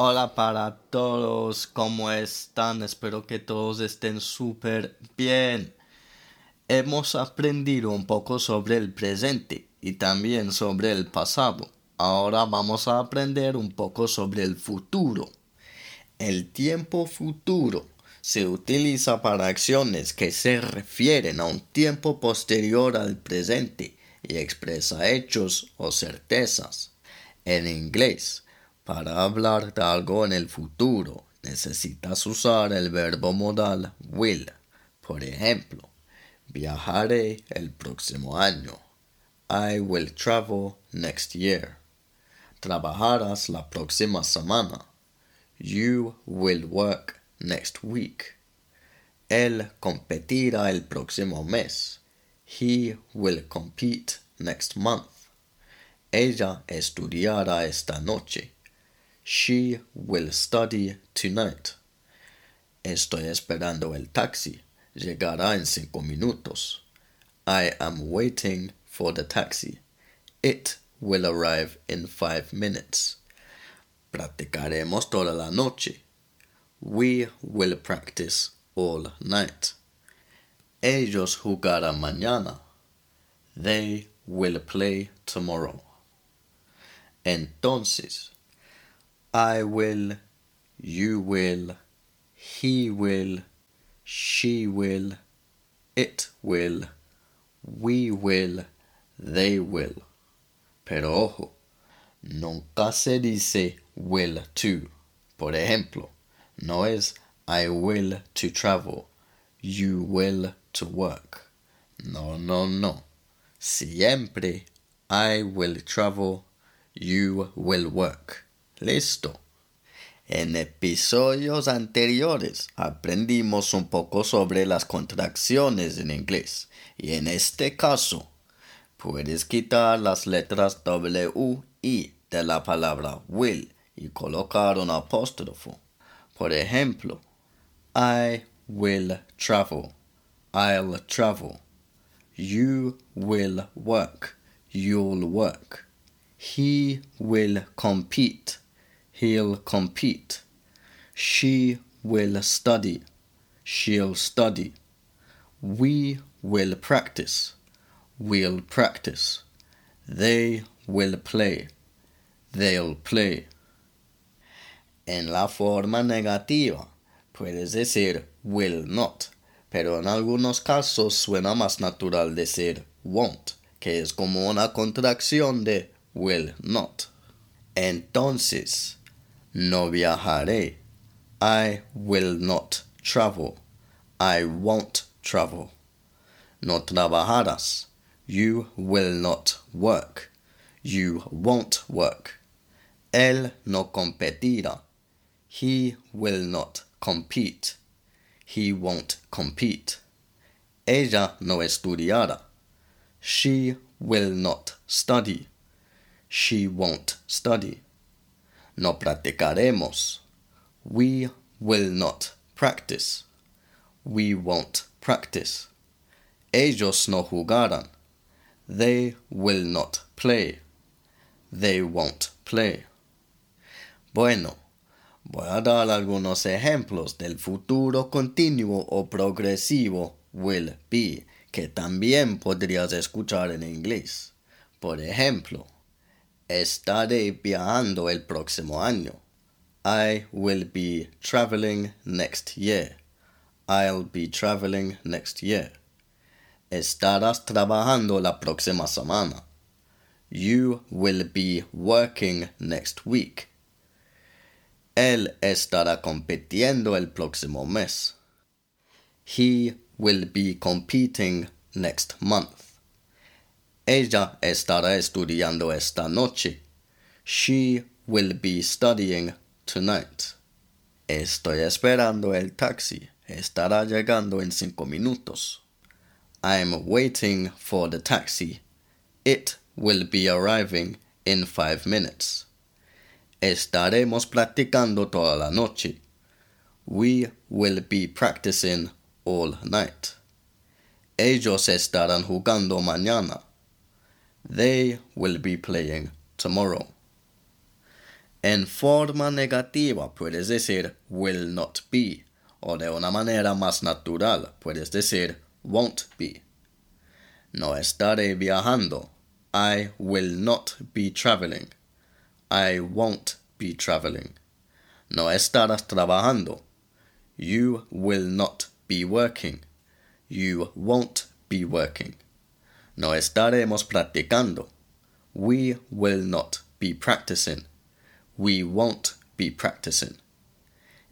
Hola para todos, ¿cómo están? Espero que todos estén súper bien. Hemos aprendido un poco sobre el presente y también sobre el pasado. Ahora vamos a aprender un poco sobre el futuro. El tiempo futuro se utiliza para acciones que se refieren a un tiempo posterior al presente y expresa hechos o certezas. En inglés, para hablar de algo en el futuro, necesitas usar el verbo modal will. Por ejemplo, viajaré el próximo año. I will travel next year. Trabajarás la próxima semana. You will work next week. Él competirá el próximo mes. He will compete next month. Ella estudiará esta noche. She will study tonight. Estoy esperando el taxi. Llegará en cinco minutos. I am waiting for the taxi. It will arrive in five minutes. Practicaremos toda la noche. We will practice all night. Ellos jugarán mañana. They will play tomorrow. Entonces, I will, you will, he will, she will, it will, we will, they will. Pero ojo, nunca se dice will to. Por ejemplo, no es I will to travel, you will to work. No, no, no. Siempre I will travel, you will work. Listo. En episodios anteriores aprendimos un poco sobre las contracciones en inglés y en este caso puedes quitar las letras W y de la palabra will y colocar un apóstrofo. Por ejemplo, I will travel. I'll travel. You will work. You'll work. He will compete. He'll compete. She will study. She'll study. We will practice. We'll practice. They will play. They'll play. En la forma negativa, puedes decir will not, pero en algunos casos suena más natural decir won't, que es como una contracción de will not. Entonces, no viajaré. I will not travel. I won't travel. No trabajarás. You will not work. You won't work. Él no competirá. He will not compete. He won't compete. Ella no estudiará. She will not study. She won't study. No practicaremos. We will not practice. We won't practice. Ellos no jugarán. They will not play. They won't play. Bueno, voy a dar algunos ejemplos del futuro continuo o progresivo will be que también podrías escuchar en inglés. Por ejemplo, Estaré viajando el próximo año. I will be traveling next year. I'll be traveling next year. Estarás trabajando la próxima semana. You will be working next week. Él estará compitiendo el próximo mes. He will be competing next month. Ella estará estudiando esta noche. She will be studying tonight. Estoy esperando el taxi. Estará llegando en cinco minutos. I'm waiting for the taxi. It will be arriving in five minutes. Estaremos practicando toda la noche. We will be practicing all night. Ellos estarán jugando mañana. They will be playing tomorrow. En forma negativa puedes decir will not be, o de una manera más natural puedes decir won't be. No estaré viajando. I will not be traveling. I won't be traveling. No estarás trabajando. You will not be working. You won't be working. No estaremos practicando. We will not be practicing. We won't be practicing.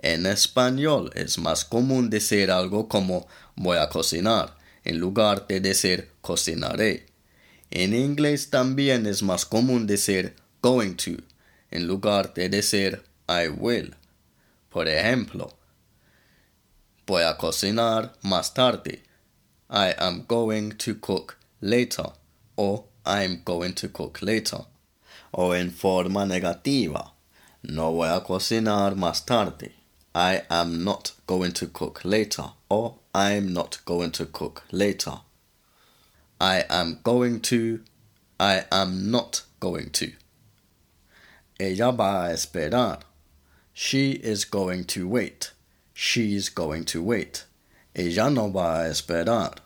En español es más común decir algo como voy a cocinar en lugar de decir cocinaré. En inglés también es más común decir going to en lugar de decir I will. Por ejemplo, voy a cocinar más tarde. I am going to cook later. or I'm going to cook later. O en forma negativa. No voy a cocinar más tarde. I am not going to cook later. Or I'm not going to cook later. I am going to. I am not going to. Ella va a esperar. She is going to wait. She's going to wait. Ella no va a esperar.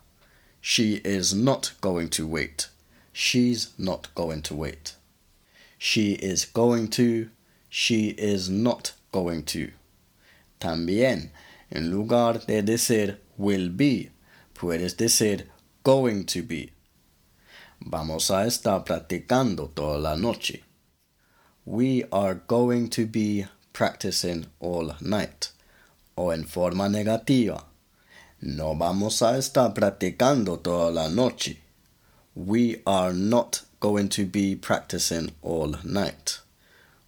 She is not going to wait. She's not going to wait. She is going to. She is not going to. También, en lugar de decir will be, puedes decir going to be. Vamos a estar practicando toda la noche. We are going to be practicing all night. O en forma negativa. No vamos a estar practicando toda la noche. We are not going to be practicing all night.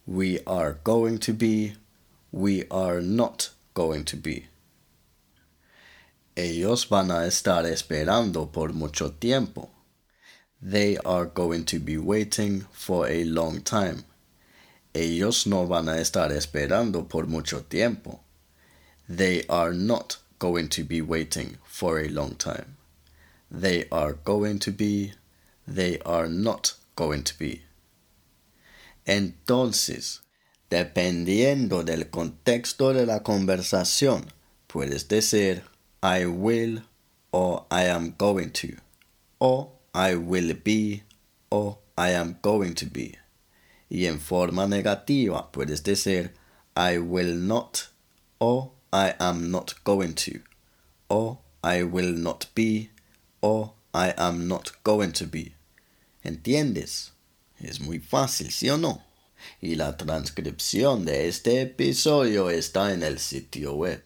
We are going to be. We are not going to be. Ellos van a estar esperando por mucho tiempo. They are going to be waiting for a long time. Ellos no van a estar esperando por mucho tiempo. They are not going to be waiting for a long time. They are going to be. They are not going to be. Entonces, dependiendo del contexto de la conversación, puedes decir I will or I am going to, o I will be o I am going to be. Y en forma negativa puedes decir I will not o I am not going to, o I will not be o I am not going to be. ¿Entiendes? Es muy fácil, ¿sí o no? Y la transcripción de este episodio está en el sitio web.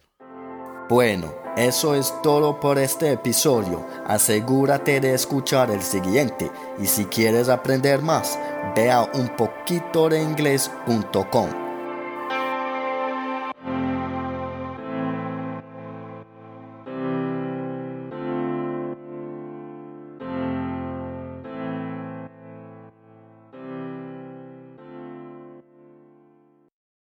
Bueno, eso es todo por este episodio. Asegúrate de escuchar el siguiente y si quieres aprender más, ve a.